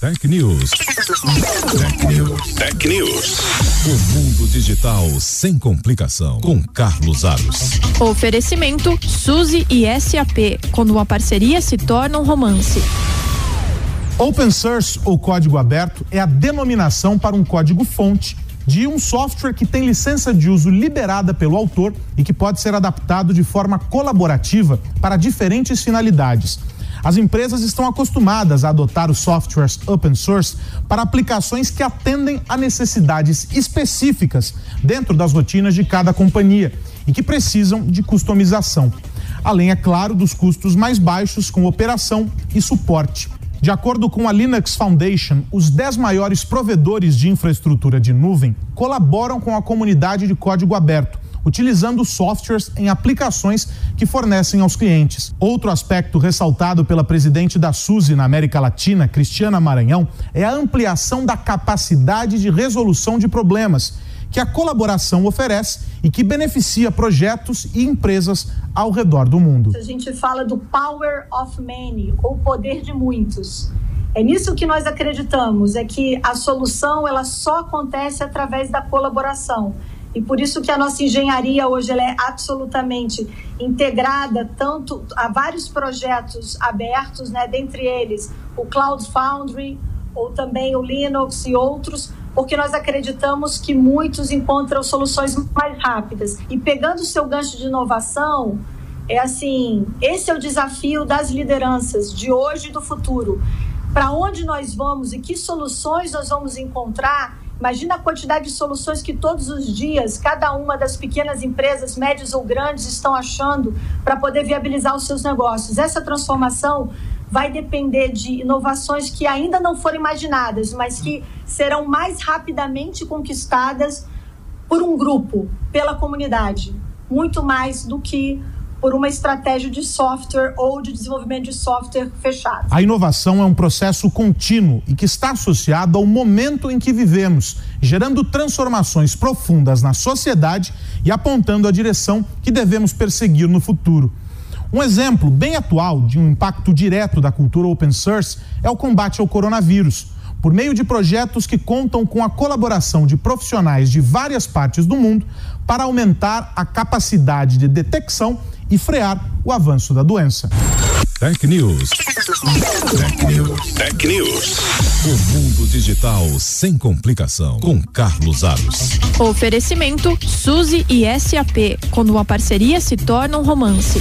Tech News. Tech News. Tech News. O mundo digital sem complicação. Com Carlos Aros. Oferecimento Suzy e SAP. Quando uma parceria se torna um romance. Open source ou código aberto é a denominação para um código-fonte de um software que tem licença de uso liberada pelo autor e que pode ser adaptado de forma colaborativa para diferentes finalidades. As empresas estão acostumadas a adotar os softwares open source para aplicações que atendem a necessidades específicas dentro das rotinas de cada companhia e que precisam de customização. Além, é claro, dos custos mais baixos com operação e suporte. De acordo com a Linux Foundation, os 10 maiores provedores de infraestrutura de nuvem colaboram com a comunidade de código aberto utilizando softwares em aplicações que fornecem aos clientes. Outro aspecto ressaltado pela presidente da SUSE na América Latina, Cristiana Maranhão, é a ampliação da capacidade de resolução de problemas que a colaboração oferece e que beneficia projetos e empresas ao redor do mundo. A gente fala do power of many, ou poder de muitos. É nisso que nós acreditamos, é que a solução ela só acontece através da colaboração. E por isso que a nossa engenharia hoje ela é absolutamente integrada tanto a vários projetos abertos, né, dentre eles o Cloud Foundry ou também o Linux e outros, porque nós acreditamos que muitos encontram soluções mais rápidas. E pegando o seu gancho de inovação, é assim, esse é o desafio das lideranças de hoje e do futuro. Para onde nós vamos e que soluções nós vamos encontrar Imagina a quantidade de soluções que todos os dias cada uma das pequenas empresas, médias ou grandes, estão achando para poder viabilizar os seus negócios. Essa transformação vai depender de inovações que ainda não foram imaginadas, mas que serão mais rapidamente conquistadas por um grupo, pela comunidade, muito mais do que por uma estratégia de software ou de desenvolvimento de software fechado. A inovação é um processo contínuo e que está associado ao momento em que vivemos, gerando transformações profundas na sociedade e apontando a direção que devemos perseguir no futuro. Um exemplo bem atual de um impacto direto da cultura open source é o combate ao coronavírus por meio de projetos que contam com a colaboração de profissionais de várias partes do mundo para aumentar a capacidade de detecção e frear o avanço da doença. Tech News. Tech News. Tech News. O mundo digital sem complicação. Com Carlos Aros. Oferecimento Suzy e SAP. Quando uma parceria se torna um romance.